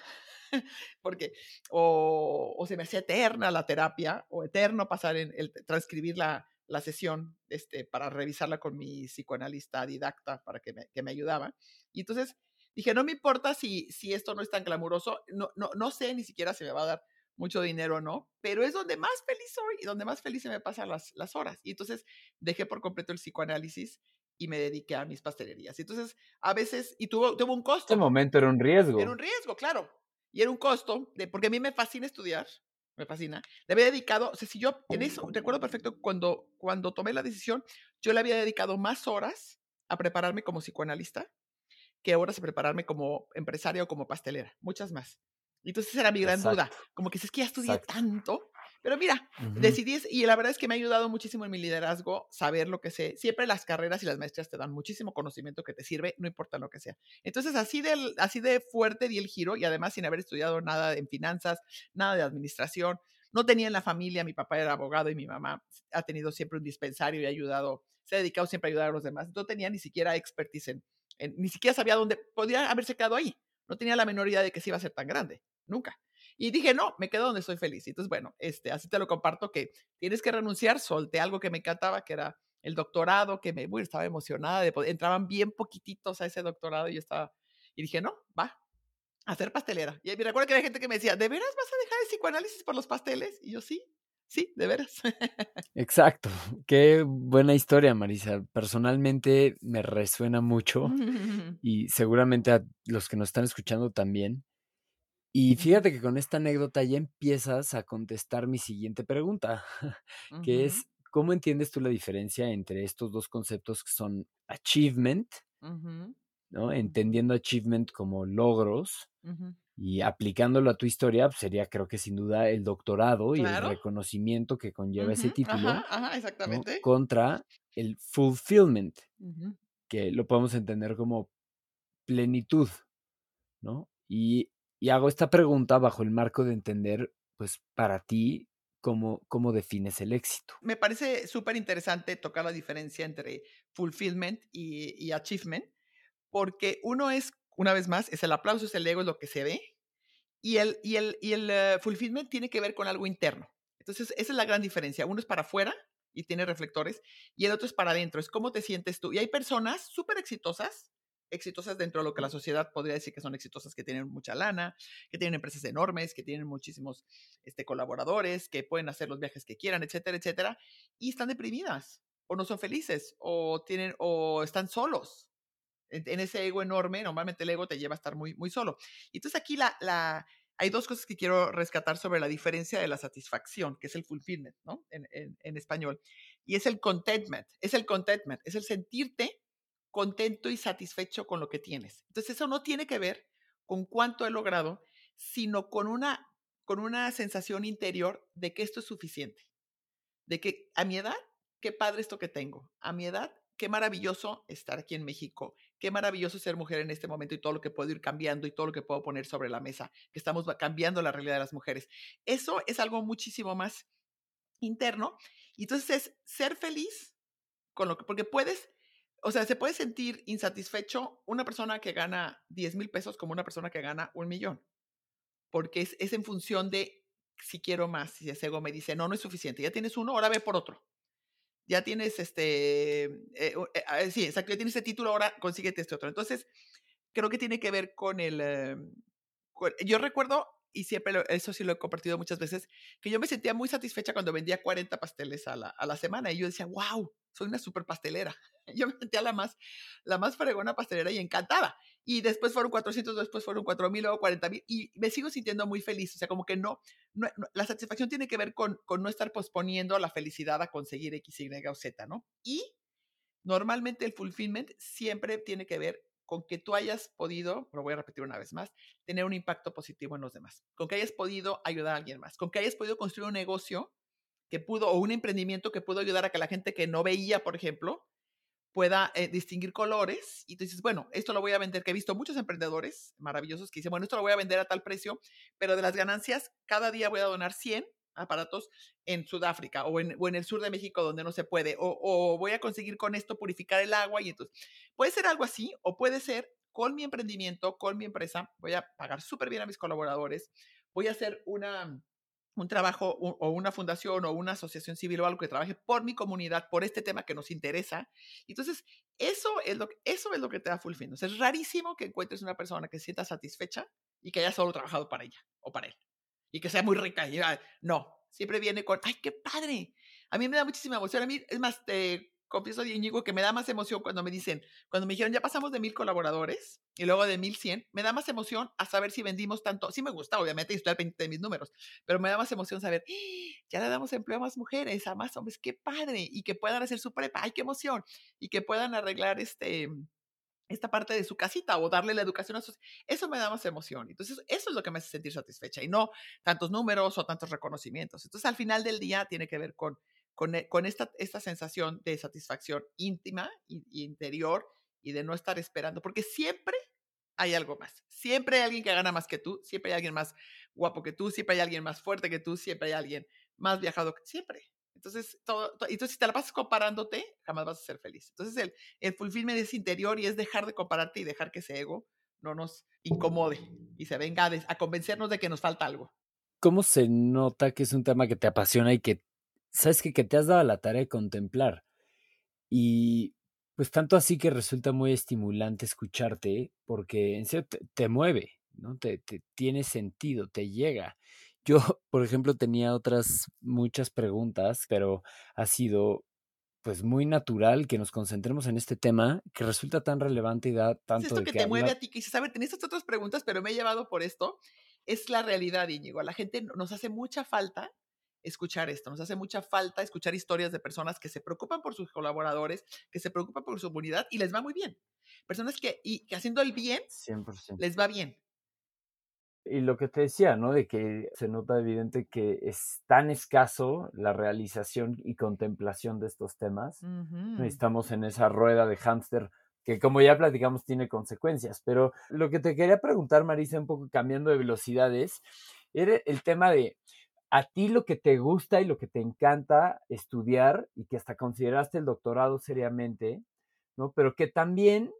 Speaker 2: (laughs) porque o, se me hacía eterna la terapia, o eterno pasar en el transcribir la, la sesión este, para revisarla con mi psicoanalista didacta para que me, que me ayudaba. Y entonces dije, no me importa si, si esto no es tan glamuroso, no, no, no sé ni siquiera si me va a dar mucho dinero o no, pero es donde más feliz soy y donde más feliz se me pasan las, las horas. Y entonces dejé por completo el psicoanálisis y me dediqué a mis pastelerías. Entonces, a veces, y tuvo, tuvo un costo.
Speaker 1: Ese momento era un riesgo.
Speaker 2: Era un riesgo, claro. Y era un costo, de, porque a mí me fascina estudiar, me fascina. Le había dedicado, o sea, si yo en eso, recuerdo perfecto, cuando, cuando tomé la decisión, yo le había dedicado más horas a prepararme como psicoanalista que horas a prepararme como empresaria o como pastelera, muchas más. Entonces era mi gran duda, como que si es que ya estudié tanto, pero mira, decidí, y la verdad es que me ha ayudado muchísimo en mi liderazgo saber lo que sé. Siempre las carreras y las maestrías te dan muchísimo conocimiento que te sirve, no importa lo que sea. Entonces, así de, así de fuerte di el giro y además sin haber estudiado nada en finanzas, nada de administración. No tenía en la familia, mi papá era abogado y mi mamá ha tenido siempre un dispensario y ha ayudado, se ha dedicado siempre a ayudar a los demás. No tenía ni siquiera expertise en, en ni siquiera sabía dónde podía haberse quedado ahí. No tenía la menor idea de que se iba a ser tan grande, nunca. Y dije, no, me quedo donde estoy feliz. Entonces, bueno, este, así te lo comparto que tienes que renunciar, solté algo que me encantaba, que era el doctorado, que me, bueno, estaba emocionada, de, entraban bien poquititos a ese doctorado y yo estaba, y dije, no, va, a hacer pastelera. Y me recuerdo que había gente que me decía, ¿de veras vas a dejar el psicoanálisis por los pasteles? Y yo, sí, sí, de veras. (laughs)
Speaker 1: Exacto. Qué buena historia, Marisa. Personalmente me resuena mucho (laughs) y seguramente a los que nos están escuchando también. Y fíjate que con esta anécdota ya empiezas a contestar mi siguiente pregunta, (laughs) que es, ¿cómo entiendes tú la diferencia entre estos dos conceptos que son achievement, ¿no? Entendiendo achievement como logros y aplicándolo a tu historia, pues, sería creo que sin duda el doctorado y el reconocimiento que conlleva ese título,
Speaker 2: exactamente.
Speaker 1: contra el fulfillment, que lo podemos entender como plenitud, ¿no? Y y hago esta pregunta bajo el marco de entender, pues, para ti, cómo, cómo defines el éxito.
Speaker 2: Me parece súper interesante tocar la diferencia entre fulfillment y, achievement, porque uno es, una vez más, es el aplauso, es el ego, es lo que se ve, y el, y el, y el eh, fulfillment tiene que ver con algo interno. Entonces, esa es la gran diferencia. Uno es para afuera y tiene reflectores, y el otro es para adentro, es cómo te sientes tú. Y hay personas súper exitosas exitosas dentro de lo que la sociedad podría decir que son exitosas, que tienen mucha lana, que tienen empresas enormes, que tienen muchísimos este, colaboradores, que pueden hacer los viajes que quieran, etcétera, etcétera, y están deprimidas, o no son felices, o, tienen, o están solos. En, ese ego enorme, normalmente el ego te lleva a estar muy, muy solo. Entonces aquí la, la, hay dos cosas que quiero rescatar sobre la diferencia de la satisfacción, que es el fulfillment, ¿no? En, en, en español. Y es el contentment, es el contentment, es el sentirte contento y satisfecho con lo que tienes. Entonces eso no tiene que ver con cuánto he logrado, sino con una, con una sensación interior de que esto es suficiente. De que a mi edad, qué padre esto que tengo. A mi edad, qué maravilloso estar aquí en México. Qué maravilloso ser mujer en este momento y todo lo que puedo ir cambiando y todo lo que puedo poner sobre la mesa, que estamos cambiando la realidad de las mujeres. Eso es algo muchísimo más interno. Y entonces es ser feliz con lo que, porque puedes o sea, se puede sentir insatisfecho una persona que gana 10 mil pesos como una persona que gana un millón, porque es, es en función de si quiero más, si ese ego me dice, no, no es suficiente, ya tienes uno, ahora ve por otro. Ya tienes este, eh, eh, sí, exacto, ya tienes este título, ahora consíguete este otro. Entonces, creo que tiene que ver con el, em, yo recuerdo y siempre eso sí lo he compartido muchas veces, que yo me sentía muy satisfecha cuando vendía 40 pasteles a la, a la semana y yo decía, wow, soy una super pastelera. (laughs) Yo me sentía la más, la más fregona pastelera y encantada. Y después fueron 400, después fueron 4 mil, luego 40 mil y me sigo sintiendo muy feliz. O sea, como que no, no, la satisfacción tiene que ver con, con no estar posponiendo la felicidad a conseguir X, Y o Z, ¿no? Y normalmente el fulfillment siempre tiene que ver con que tú hayas podido, lo voy a repetir una vez más, tener un impacto positivo en los demás, con que hayas podido ayudar a alguien más, con que hayas podido construir un negocio que pudo, o un emprendimiento que pudo ayudar a que la gente que no veía, por ejemplo, pueda eh, distinguir colores y tú dices, bueno, esto lo voy a vender, que he visto muchos emprendedores maravillosos que dicen, bueno, esto lo voy a vender a tal precio, pero de las ganancias, cada día voy a donar 100 aparatos en Sudáfrica o en, o en el sur de México donde no se puede, o, o, voy a conseguir con esto purificar el agua y entonces puede ser algo así o puede ser con mi emprendimiento, con mi empresa, voy a pagar súper bien a mis colaboradores, voy a hacer una, un trabajo o una fundación o una asociación civil o algo que trabaje por mi comunidad, por este tema que nos interesa. Entonces, eso es lo, eso es lo que te da fulfillment. es rarísimo que encuentres una persona que se sienta satisfecha y que haya solo trabajado para ella o para él y que sea muy rica. Y, no, siempre viene con, ay, qué padre. A mí me da muchísima emoción. A mí, es más, te confieso, Íñigo, que me da más emoción cuando me dicen, cuando me dijeron, ya pasamos de mil colaboradores y luego de mil cien, me da más emoción a saber si vendimos tanto. Sí me gusta, obviamente, y estoy al pendiente de mis números, pero me da más emoción saber, ya le damos empleo a más mujeres, a más hombres, qué padre, y que puedan hacer su prepa, ay, qué emoción, y que puedan arreglar este esta parte de su casita o darle la educación a sus... Eso me da más emoción. Entonces, eso es lo que me hace sentir satisfecha y no tantos números o tantos reconocimientos. Entonces, al final del día tiene que ver con con, e, con esta, esta sensación de satisfacción íntima y, interior y de no estar esperando, porque siempre hay algo más. Siempre hay alguien que gana más que tú, siempre hay alguien más guapo que tú, siempre hay alguien más fuerte que tú, siempre hay alguien más viajado que siempre. Entonces, todo, entonces, si te la pasas comparándote, jamás vas a ser feliz. Entonces, el, el fulfillment es interior y es dejar de compararte y dejar que ese ego no nos incomode y se venga a, a convencernos de que nos falta algo.
Speaker 1: ¿Cómo se nota que es un tema que te apasiona y que sabes que, que te has dado la tarea de contemplar. Y pues tanto así que resulta muy estimulante escucharte porque en serio te, mueve, ¿no? Te, te, tiene sentido, te llega. Yo, (laughs) por ejemplo, tenía otras muchas preguntas, pero ha sido pues muy natural que nos concentremos en este tema que resulta tan relevante y da tanto
Speaker 2: es esto que, te mueve a ti, que dices, a ver, tenías otras preguntas, pero me he llevado por esto. Es la realidad, Íñigo. A la gente nos hace mucha falta escuchar esto. Nos hace mucha falta escuchar historias de personas que se preocupan por sus colaboradores, que se preocupan por su comunidad y les va muy bien. Personas que, y, que haciendo el bien, 100%. les va bien.
Speaker 1: Y lo que te decía, ¿no? De que se nota evidente que es tan escaso la realización y contemplación de estos temas. Estamos en esa rueda de hámster que como ya platicamos tiene consecuencias. Pero lo que te quería preguntar, Marisa, un poco cambiando de velocidades, era el tema de, a ti lo que te gusta y lo que te encanta estudiar y que hasta consideraste el doctorado seriamente, ¿no? Pero que también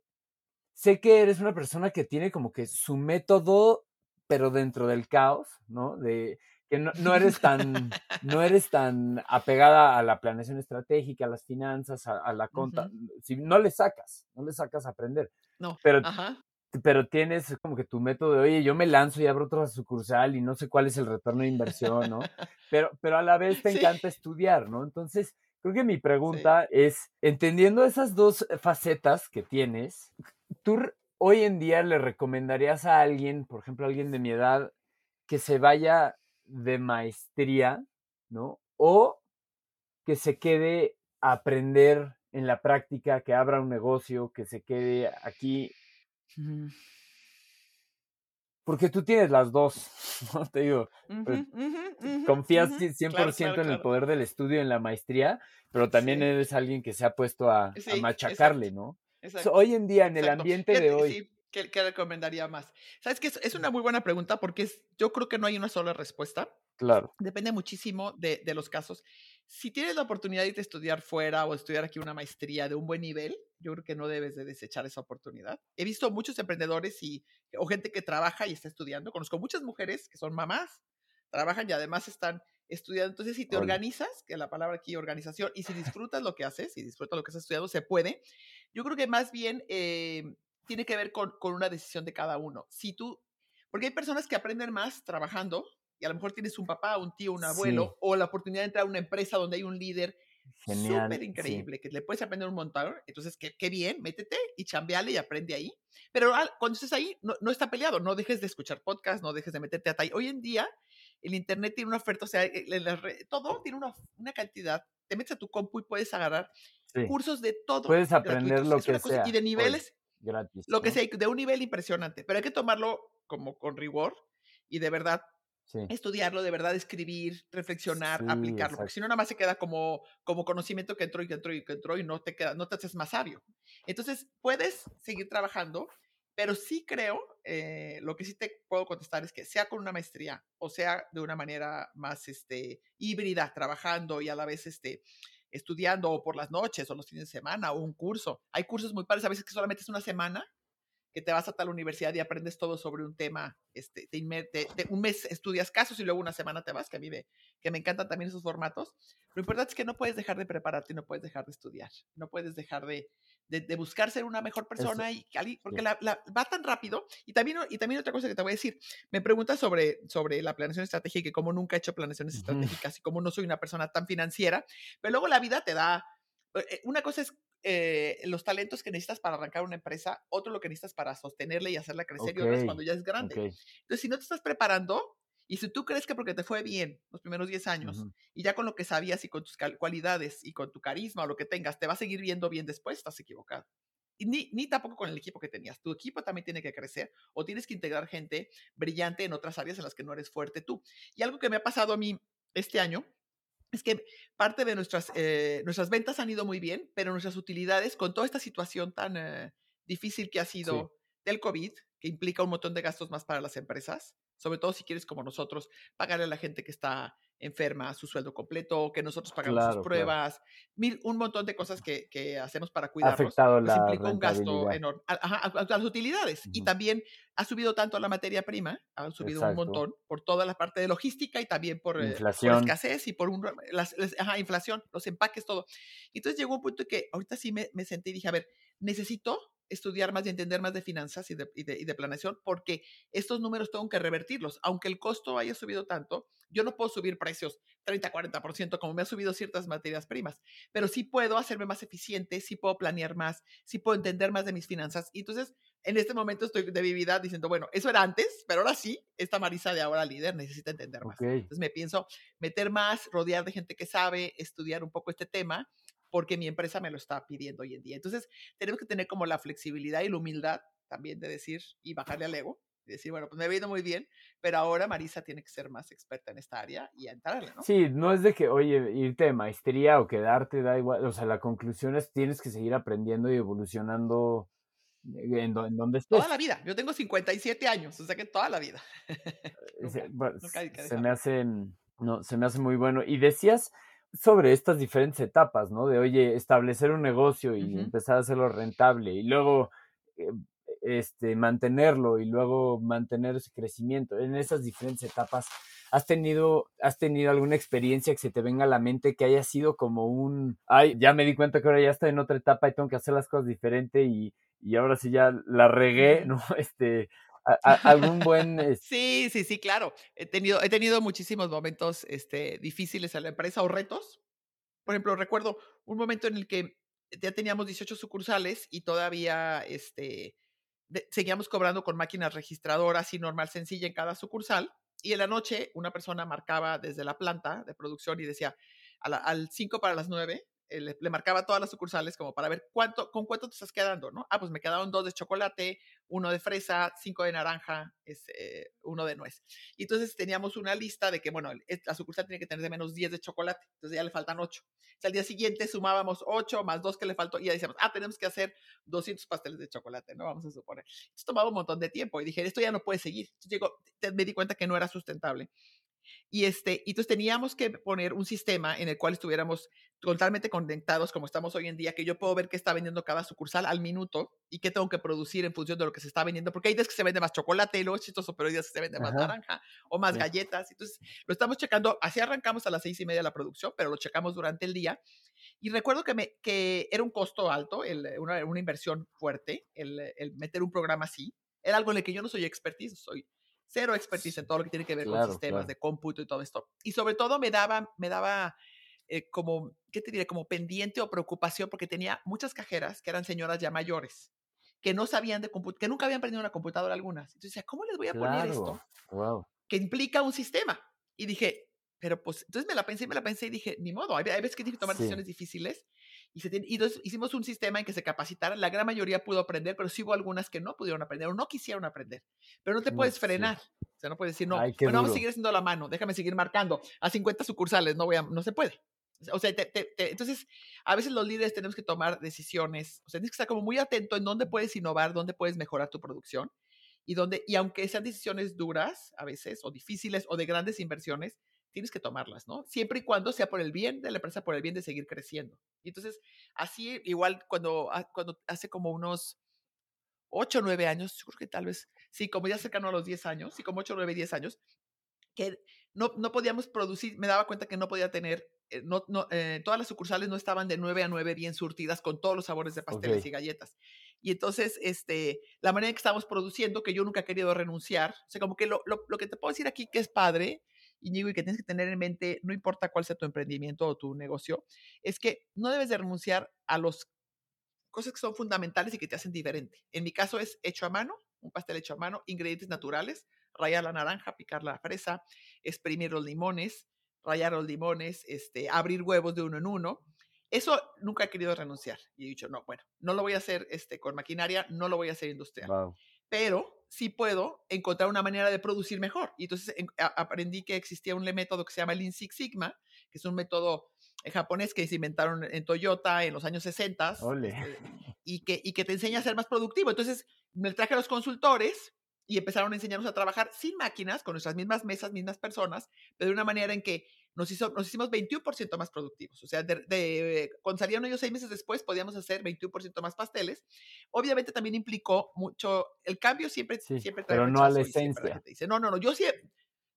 Speaker 1: sé que eres una persona que tiene como que su método, pero dentro del caos, ¿no? De que no, eres tan, (laughs) no eres tan apegada a la planeación estratégica, a las finanzas, a, la conta, si no le sacas, no le sacas a aprender.
Speaker 2: No.
Speaker 1: Pero Ajá pero tienes como que tu método de, oye, yo me lanzo y abro otra sucursal y no sé cuál es el retorno de inversión, ¿no? (laughs) Pero, pero a la vez te encanta estudiar, ¿no? Entonces, creo que mi pregunta es, entendiendo esas dos facetas que tienes, ¿tú hoy en día le recomendarías a alguien, por ejemplo, a alguien de mi edad, que se vaya de maestría, ¿no? O que se quede a aprender en la práctica, que abra un negocio, que se quede aquí porque tú tienes las dos, (laughs) ¿no? Te digo, pues, confías 100% en el poder del estudio, en la maestría, pero también eres alguien que se ha puesto a, machacarle, ¿no? Hoy en día, en el ambiente de hoy.
Speaker 2: ¿qué, recomendaría más? Sabes que es, una muy buena pregunta porque es, yo creo que no hay una sola respuesta.
Speaker 1: Claro.
Speaker 2: Depende muchísimo de, de los casos. Si tienes la oportunidad de irte a estudiar fuera o estudiar aquí una maestría de un buen nivel, yo creo que no debes de desechar esa oportunidad. He visto muchos emprendedores y, o gente que trabaja y está estudiando. Conozco muchas mujeres que son mamás, trabajan y además están estudiando. Entonces, si te organizas, que la palabra aquí organización, y si disfrutas lo que haces y disfrutas lo que has estudiado, se puede. Yo creo que más bien eh, tiene que ver con, con una decisión de cada uno. Si tú, porque hay personas que aprenden más trabajando y a lo mejor tienes un papá, un tío, un abuelo, o la oportunidad de entrar a una empresa donde hay un líder súper increíble, que le puedes aprender un montón. Entonces, qué, qué, bien, métete y chambeale y aprende ahí. Pero cuando estés ahí, no, no, está peleado, no dejes de escuchar podcast, no dejes de meterte a ahí. Hoy en día, el Internet tiene una oferta, o sea, todo tiene una, una, cantidad. Te metes a tu compu y puedes agarrar cursos de todo.
Speaker 1: Puedes aprender lo que sea.
Speaker 2: Y de niveles. gratis. Lo que sea, de un nivel impresionante. Pero hay que tomarlo como con rigor y de verdad Estudiarlo, de verdad, escribir, reflexionar, aplicarlo, porque si no, nada más se queda como, como conocimiento que entró y que entró y que entró y no te, queda, no te haces más sabio. Entonces, puedes seguir trabajando, pero sí creo, eh, lo que sí te puedo contestar es que sea con una maestría o sea de una manera más este, híbrida, trabajando y a la vez este, estudiando o por las noches o los fines de semana o un curso. Hay cursos muy padres, a veces que solamente es una semana que te vas a tal universidad y aprendes todo sobre un tema, este, un mes estudias casos y luego una semana te vas, que a mí me, que me encantan también esos formatos. Lo importante es que no puedes dejar de prepararte, no puedes dejar de estudiar, no puedes dejar de, de, buscar ser una mejor persona, y, porque la, va tan rápido. Y también, y también otra cosa que te voy a decir, me preguntas sobre, sobre la planeación estratégica y como nunca he hecho planeaciones estratégicas y como no soy una persona tan financiera, pero luego la vida te da eh, una cosa es eh, los talentos que necesitas para arrancar una empresa, otro lo que necesitas para sostenerla y hacerla crecer, y otro es cuando ya es grande. Entonces, si no te estás preparando, y si tú crees que porque te fue bien los primeros 10 años, y ya con lo que sabías y con tus cualidades y con tu carisma o lo que tengas, te va a seguir viendo bien después, estás equivocado. Y ni, ni tampoco con el equipo que tenías. Tu equipo también tiene que crecer o tienes que integrar gente brillante en otras áreas en las que no eres fuerte tú. Y algo que me ha pasado a mí este año es que parte de nuestras, eh, nuestras ventas han ido muy bien, pero nuestras utilidades, con toda esta situación tan eh, difícil que ha sido del COVID, que implica un montón de gastos más para las empresas, sobre todo si quieres como nosotros pagarle a la gente que está enferma su sueldo completo, que nosotros pagamos sus pruebas, mil, un montón de cosas que, que hacemos para cuidarlos.
Speaker 1: Afectado pues
Speaker 2: implica un gasto enorme. a, las utilidades. Y también ha subido tanto la materia prima, ha subido un montón por toda la parte de logística y también por, eh, escasez y por un, las, inflación, los empaques, todo. Entonces llegó un punto que ahorita sí me, me senté y dije, a ver, necesito estudiar más y entender más de finanzas y de, y, de, planeación, porque estos números tengo que revertirlos. Aunque el costo haya subido tanto, yo no puedo subir precios 30, 40% como me ha subido ciertas materias primas, pero sí puedo hacerme más eficiente, sí puedo planear más, sí puedo entender más de mis finanzas. Y entonces, en este momento estoy de mi vida diciendo, bueno, eso era antes, pero ahora sí, esta Marisa de ahora líder necesita entender más. Entonces me pienso meter más, rodear de gente que sabe, estudiar un poco este tema porque mi empresa me lo está pidiendo hoy en día. Entonces, tenemos que tener como la flexibilidad y la humildad también de decir y bajarle al ego. Y decir, bueno, pues me ha ido muy bien, pero ahora Marisa tiene que ser más experta en esta área y entrarle, ¿no?
Speaker 1: Sí, no es de que, oye, irte de maestría o quedarte, da igual. O sea, la conclusión es tienes que seguir aprendiendo y evolucionando en, donde estés.
Speaker 2: Toda la vida. Yo tengo 57 años, o sea que toda la vida. (laughs)
Speaker 1: se, me hace, no, se me hace muy bueno. Y decías sobre estas diferentes etapas, ¿no? De, oye, establecer un negocio y empezar a hacerlo rentable y luego eh, este, mantenerlo y luego mantener ese crecimiento. En esas diferentes etapas, ¿has tenido, ¿has tenido alguna experiencia que se te venga a la mente que haya sido como un, ay, ya me di cuenta que ahora ya estoy en otra etapa y tengo que hacer las cosas diferente y, y ahora sí ya la regué, ¿no? (laughs) Este, algún buen... (laughs)
Speaker 2: Sí, sí, sí, claro. He tenido, he tenido muchísimos momentos este, difíciles en la empresa o retos. Por ejemplo, recuerdo un momento en el que ya teníamos 18 sucursales y todavía este, seguíamos cobrando con máquinas registradoras y normal sencilla en cada sucursal. Y en la noche una persona marcaba desde la planta de producción y decía, al 5 para las 9 eh, le, marcaba todas las sucursales como para ver cuánto, con cuánto te estás quedando, ¿no? Ah, pues me quedaron dos de chocolate, uno de fresa, cinco de naranja, este, uno de nuez. Y entonces teníamos una lista de que, bueno, la sucursal tiene que tener de menos 10 de chocolate, entonces ya le faltan 8. O al día siguiente sumábamos 8 más 2 que le faltó y ya decíamos, ah, tenemos que hacer 200 pasteles de chocolate, ¿no? Vamos a suponer. Esto tomaba un montón de tiempo y dije, esto ya no puede seguir. Entonces llegó, me di cuenta que no era sustentable. Y este, entonces teníamos que poner un sistema en el cual estuviéramos totalmente conectados como estamos hoy en día, que yo puedo ver qué está vendiendo cada sucursal al minuto y qué tengo que producir en función de lo que se está vendiendo, porque hay días que se vende más chocolate, y luego es chistoso, pero hay días que se vende más naranja o más galletas. Entonces lo estamos checando, así arrancamos a las seis y media la producción, pero lo checamos durante el día. Y recuerdo que, me, que era un costo alto, el, una, una, inversión fuerte, el, el meter un programa así. Era algo en el que yo no soy expertise, soy cero expertise en todo lo que tiene que ver con sistemas de cómputo y todo esto. Y sobre todo me daba, me daba eh, como, ¿qué te diré? Como pendiente o preocupación porque tenía muchas cajeras que eran señoras ya mayores que no sabían de computadora, que nunca habían aprendido una computadora algunas. Entonces ¿cómo les voy a poner esto? Que implica un sistema. Y dije, pero pues, entonces me la pensé, me la pensé y dije, ni modo, hay, veces que tienes que tomar decisiones difíciles y, se y entonces hicimos un sistema en que se capacitaran. La gran mayoría pudo aprender, pero sí hubo algunas que no pudieron aprender o no quisieron aprender. Pero no te puedes frenar. O sea, no puedes decir, no, bueno, vamos a seguir haciendo la mano, déjame seguir marcando a 50 sucursales, no, voy a, no se puede. O sea, entonces, a veces los líderes tenemos que tomar decisiones. O sea, tienes que estar como muy atento en dónde puedes innovar, dónde puedes mejorar tu producción. Y, dónde, y aunque sean decisiones duras a veces, o difíciles, o de grandes inversiones, tienes que tomarlas, ¿no? Siempre y cuando sea por el bien de la empresa, por el bien de seguir creciendo. Y entonces, así, igual cuando, cuando hace como unos 8 o 9 años, yo creo que tal vez, sí, como ya cercano a los 10 años, sí, como 8, 9, 10 años, que no, no podíamos producir, me daba cuenta que no podía tener, eh, no, no, eh, todas las sucursales no estaban de 9 a 9 bien surtidas con todos los sabores de pasteles y galletas. Y entonces, este, la manera en que estábamos produciendo, que yo nunca he querido renunciar, o sea, como que lo, lo, lo que te puedo decir aquí que es padre, Íñigo, y que tienes que tener en mente, no importa cuál sea tu emprendimiento o tu negocio, es que no debes de renunciar a las cosas que son fundamentales y que te hacen diferente. En mi caso es hecho a mano, un pastel hecho a mano, ingredientes naturales, rayar la naranja, picar la fresa, exprimir los limones, rayar los limones, este, abrir huevos de uno en uno. Eso nunca he querido renunciar. Y he dicho, no, bueno, no lo voy a hacer este, con maquinaria, no lo voy a hacer industrial. Pero sí puedo encontrar una manera de producir mejor. Y entonces aprendí que existía un método que se llama Lean Six Sigma, que es un método eh, japonés que se inventaron en Toyota en los años 60 este, (laughs) y, que, y que te enseña a ser más productivo. Entonces me traje a los consultores y empezaron a enseñarnos a trabajar sin máquinas, con nuestras mismas mesas, mismas personas, pero de una manera en que nos, hizo, nos hicimos 21% más productivos. O sea, de, cuando salieron ellos seis meses después, podíamos hacer 21% más pasteles. Obviamente también implicó mucho, el cambio siempre, siempre
Speaker 1: trae Pero no a la esencia.
Speaker 2: Dice, no, no, no, yo sí,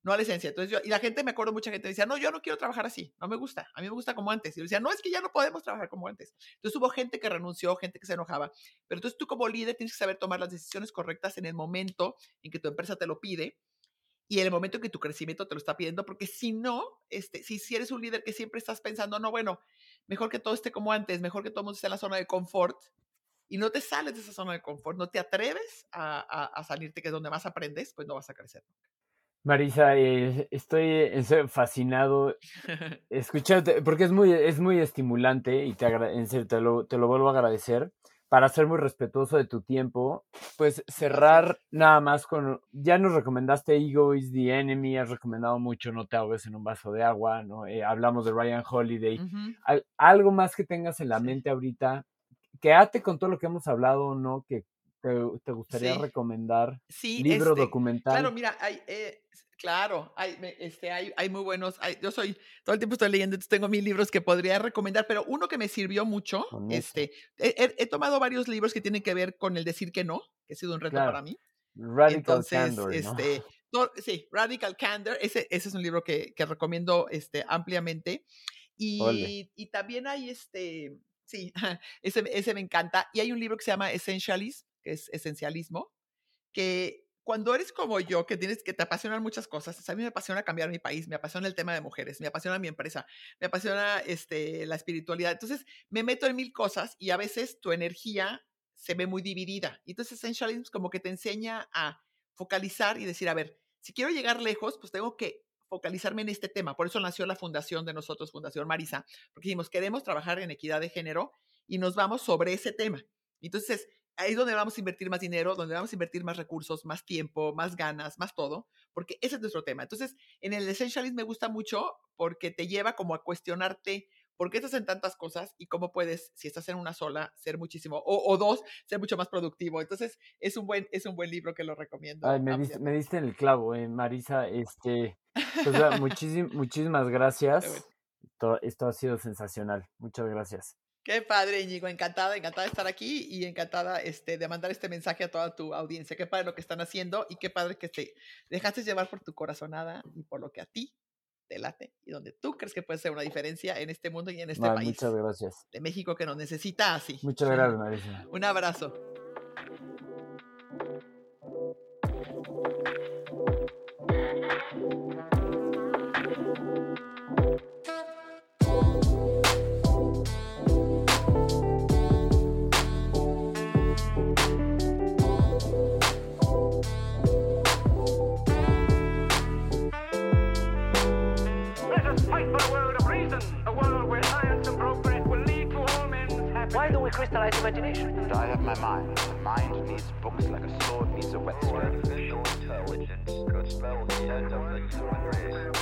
Speaker 2: no a la esencia. Entonces yo, y la gente, me acuerdo, mucha gente decía, no, yo no quiero trabajar así, no me gusta, a mí me gusta como antes. Y yo decía, no, es que ya no podemos trabajar como antes. Entonces hubo gente que renunció, gente que se enojaba. Pero entonces tú como líder tienes que saber tomar las decisiones correctas en el momento en que tu empresa te lo pide y en el momento en que tu crecimiento te lo está pidiendo, porque si no, este, si, si eres un líder que siempre estás pensando, no, bueno, mejor que todo esté como antes, mejor que todo mundo esté en la zona de confort, y no te sales de esa zona de confort, no te atreves a, a, a salirte, que es donde más aprendes, pues no vas a crecer.
Speaker 1: Marisa, eh, estoy fascinado (laughs) escucharte, porque es muy, es muy estimulante y te, en serio, te, lo, te lo vuelvo a agradecer. Para ser muy respetuoso de tu tiempo, pues cerrar nada más con, ya nos recomendaste Ego is the Enemy, has recomendado mucho No te ahogues en un vaso de agua, ¿no? Eh, hablamos de Ryan Holiday. algo más que tengas en la mente ahorita, quédate con todo lo que hemos hablado, ¿no? Que te, gustaría recomendar?
Speaker 2: Sí,
Speaker 1: libro
Speaker 2: este,
Speaker 1: documental.
Speaker 2: Claro, mira, hay, eh, claro, hay, este, hay, hay muy buenos. yo soy, todo el tiempo estoy leyendo, entonces tengo mil libros que podría recomendar, pero uno que me sirvió mucho, este, he, tomado varios libros que tienen que ver con el decir que no, que ha sido un reto para mí.
Speaker 1: Radical Candor,
Speaker 2: este, sí, Radical Candor, ese, ese es un libro que, que recomiendo este, ampliamente. Y, y, también hay este, sí, (laughs) ese, ese me encanta. Y hay un libro que se llama Essentialism, que es esencialismo, que cuando eres como yo, que tienes que te apasionan muchas cosas, a mí me apasiona cambiar mi país, me apasiona el tema de mujeres, me apasiona mi empresa, me apasiona este, la espiritualidad. Entonces, me meto en mil cosas y a veces tu energía se ve muy dividida. Entonces, Essentialism como que te enseña a focalizar y decir, a ver, si quiero llegar lejos, pues tengo que focalizarme en este tema. Por eso nació la fundación de nosotros, Fundación Marisa, porque dijimos, queremos trabajar en equidad de género y nos vamos sobre ese tema. Entonces, ahí es donde vamos a invertir más dinero, donde vamos a invertir más recursos, más tiempo, más ganas, más todo, porque ese es nuestro tema. Entonces, en el Essentialism me gusta mucho porque te lleva como a cuestionarte por qué estás en tantas cosas y cómo puedes, si estás en una sola, ser muchísimo, o, dos, ser mucho más productivo. Entonces, es un buen, es un buen libro que lo recomiendo.
Speaker 1: Ay, me, diste, me diste en el clavo, eh, Marisa. Este, (laughs) pues, muchísimas gracias. esto ha sido sensacional. Muchas gracias.
Speaker 2: Qué padre, Íñigo. Encantada, encantada de estar aquí y encantada este, de mandar este mensaje a toda tu audiencia. Qué padre lo que están haciendo y qué padre que te dejaste llevar por tu corazonada y por lo que a ti te late y donde tú crees que puede ser una diferencia en este mundo y en este país.
Speaker 1: Muchas gracias.
Speaker 2: De México que nos necesita así.
Speaker 1: Muchas gracias, Marisa.
Speaker 2: Un abrazo.
Speaker 3: crystallized imagination. So I have my mind. My mind needs books like a sword needs a whetstone. Artificial intelligence could spell the end of the human race.